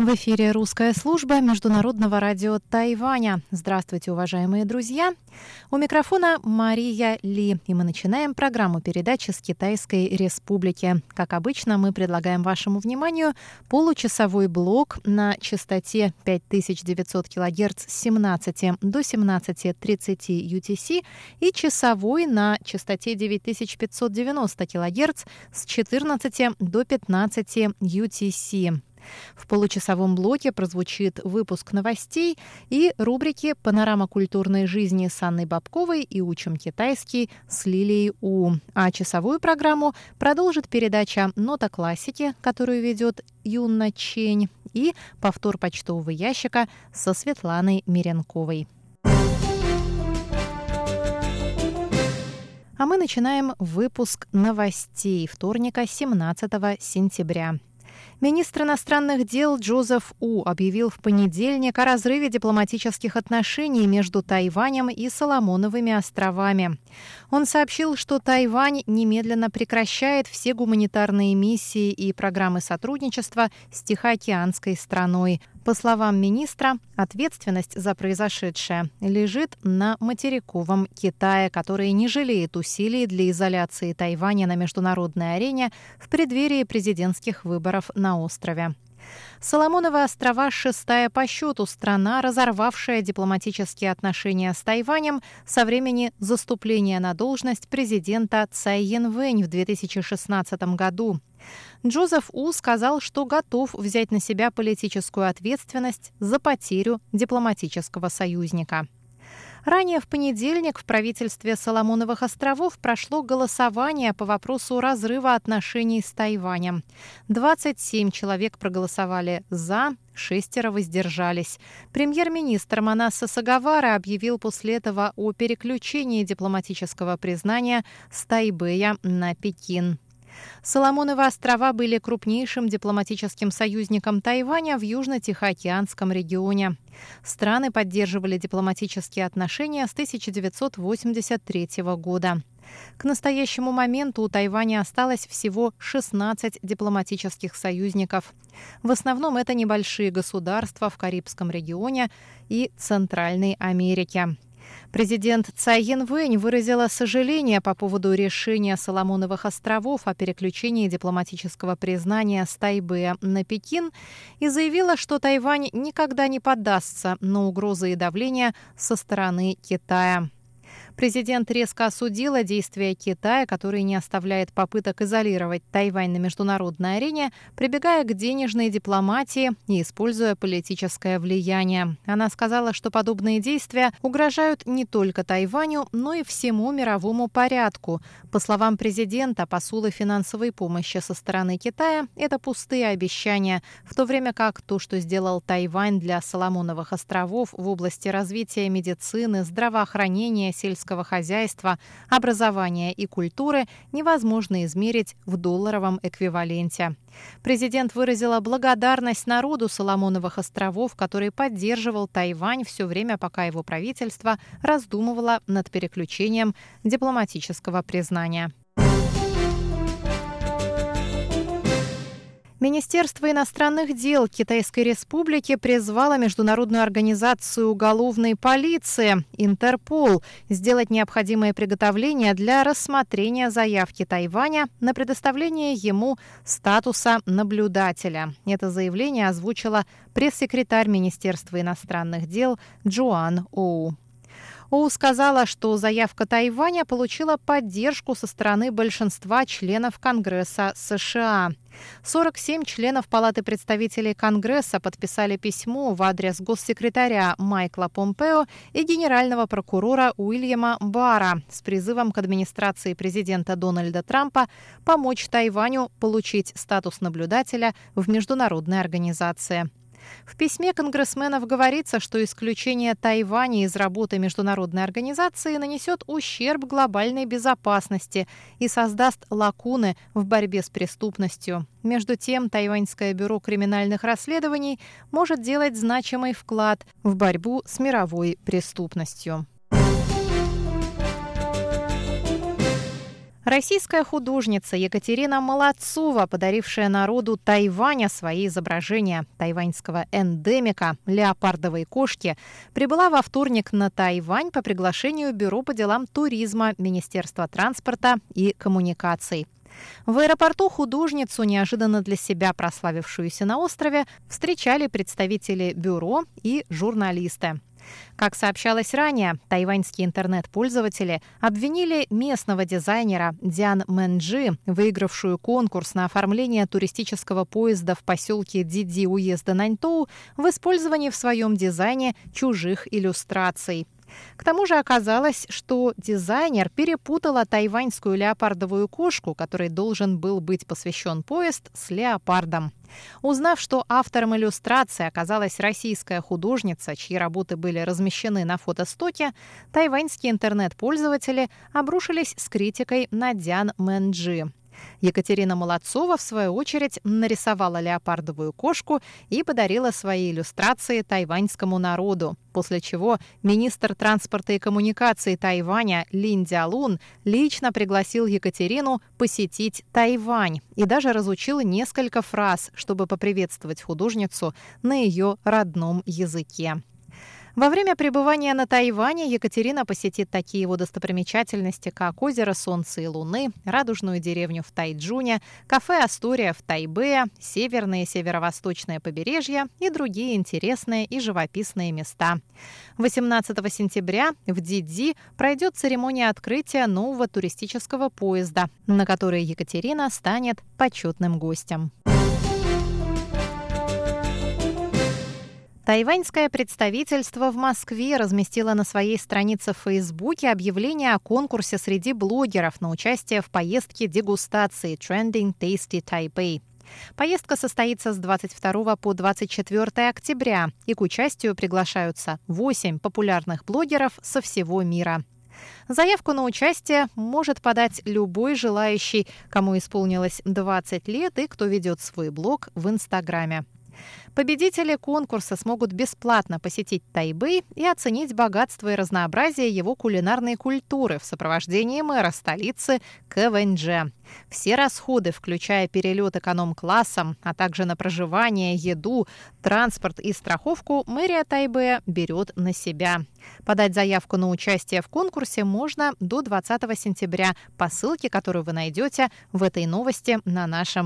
В эфире русская служба Международного радио Тайваня. Здравствуйте, уважаемые друзья. У микрофона Мария Ли. И мы начинаем программу передачи с Китайской Республики. Как обычно, мы предлагаем вашему вниманию получасовой блок на частоте 5900 кГц с 17 до 17.30 UTC и часовой на частоте 9590 кГц с 14 до 15 UTC. В получасовом блоке прозвучит выпуск новостей и рубрики «Панорама культурной жизни» с Анной Бабковой и «Учим китайский» с Лилией У. А часовую программу продолжит передача «Нота классики», которую ведет Юна Чень, и повтор почтового ящика со Светланой Миренковой. А мы начинаем выпуск новостей вторника 17 сентября. Министр иностранных дел Джозеф У объявил в понедельник о разрыве дипломатических отношений между Тайванем и Соломоновыми островами. Он сообщил, что Тайвань немедленно прекращает все гуманитарные миссии и программы сотрудничества с Тихоокеанской страной, по словам министра, ответственность за произошедшее лежит на материковом Китае, который не жалеет усилий для изоляции Тайваня на международной арене в преддверии президентских выборов на острове. Соломоновы острова – шестая по счету страна, разорвавшая дипломатические отношения с Тайванем со времени заступления на должность президента Цай Янвэнь в 2016 году. Джозеф У сказал, что готов взять на себя политическую ответственность за потерю дипломатического союзника. Ранее в понедельник в правительстве Соломоновых островов прошло голосование по вопросу разрыва отношений с Тайванем. 27 человек проголосовали «за», шестеро воздержались. Премьер-министр Манаса Сагавара объявил после этого о переключении дипломатического признания с Тайбэя на Пекин. Соломоновы острова были крупнейшим дипломатическим союзником Тайваня в Южно-Тихоокеанском регионе. Страны поддерживали дипломатические отношения с 1983 года. К настоящему моменту у Тайваня осталось всего 16 дипломатических союзников. В основном это небольшие государства в Карибском регионе и Центральной Америке. Президент Цай Янвэнь выразила сожаление по поводу решения Соломоновых островов о переключении дипломатического признания с Тайбэя на Пекин и заявила, что Тайвань никогда не поддастся на угрозы и давление со стороны Китая. Президент резко осудила действия Китая, который не оставляет попыток изолировать Тайвань на международной арене, прибегая к денежной дипломатии и используя политическое влияние. Она сказала, что подобные действия угрожают не только Тайваню, но и всему мировому порядку. По словам президента, посулы финансовой помощи со стороны Китая – это пустые обещания, в то время как то, что сделал Тайвань для Соломоновых островов в области развития медицины, здравоохранения, сельского сельского хозяйства, образования и культуры невозможно измерить в долларовом эквиваленте. Президент выразила благодарность народу Соломоновых островов, который поддерживал Тайвань все время, пока его правительство раздумывало над переключением дипломатического признания. Министерство иностранных дел Китайской Республики призвало Международную организацию уголовной полиции Интерпол сделать необходимые приготовления для рассмотрения заявки Тайваня на предоставление ему статуса наблюдателя. Это заявление озвучила пресс-секретарь Министерства иностранных дел Джоан Оу. Оу сказала, что заявка Тайваня получила поддержку со стороны большинства членов Конгресса США. 47 членов Палаты представителей Конгресса подписали письмо в адрес госсекретаря Майкла Помпео и генерального прокурора Уильяма Бара с призывом к администрации президента Дональда Трампа помочь Тайваню получить статус наблюдателя в международной организации. В письме конгрессменов говорится, что исключение Тайваня из работы международной организации нанесет ущерб глобальной безопасности и создаст лакуны в борьбе с преступностью. Между тем, Тайваньское бюро криминальных расследований может делать значимый вклад в борьбу с мировой преступностью. Российская художница Екатерина Молодцова, подарившая народу Тайваня свои изображения тайваньского эндемика леопардовой кошки, прибыла во вторник на Тайвань по приглашению Бюро по делам туризма Министерства транспорта и коммуникаций. В аэропорту художницу, неожиданно для себя прославившуюся на острове, встречали представители бюро и журналисты. Как сообщалось ранее, тайваньские интернет-пользователи обвинили местного дизайнера Диан Мэнджи, выигравшую конкурс на оформление туристического поезда в поселке Диди уезда Наньтоу, в использовании в своем дизайне чужих иллюстраций. К тому же оказалось, что дизайнер перепутала тайваньскую леопардовую кошку, которой должен был быть посвящен поезд, с леопардом. Узнав, что автором иллюстрации оказалась российская художница, чьи работы были размещены на фотостоке, тайваньские интернет-пользователи обрушились с критикой на Дян Мэнджи. Екатерина Молодцова, в свою очередь, нарисовала леопардовую кошку и подарила свои иллюстрации тайваньскому народу, после чего министр транспорта и коммуникации Тайваня Лин Дялун лично пригласил Екатерину посетить Тайвань и даже разучил несколько фраз, чтобы поприветствовать художницу на ее родном языке. Во время пребывания на Тайване Екатерина посетит такие его достопримечательности, как озеро Солнца и Луны, радужную деревню в Тайджуне, кафе «Астория» в Тайбе, северные и северо-восточное побережье и другие интересные и живописные места. 18 сентября в Диди пройдет церемония открытия нового туристического поезда, на который Екатерина станет почетным гостем. Тайваньское представительство в Москве разместило на своей странице в Фейсбуке объявление о конкурсе среди блогеров на участие в поездке дегустации Trending Tasty Taipei. Поездка состоится с 22 по 24 октября, и к участию приглашаются 8 популярных блогеров со всего мира. Заявку на участие может подать любой желающий, кому исполнилось 20 лет и кто ведет свой блог в Инстаграме. Победители конкурса смогут бесплатно посетить Тайбэй и оценить богатство и разнообразие его кулинарной культуры в сопровождении мэра столицы КВНЖ. Все расходы, включая перелет эконом-классом, а также на проживание, еду, транспорт и страховку, мэрия Тайбэя берет на себя. Подать заявку на участие в конкурсе можно до 20 сентября по ссылке, которую вы найдете в этой новости на нашем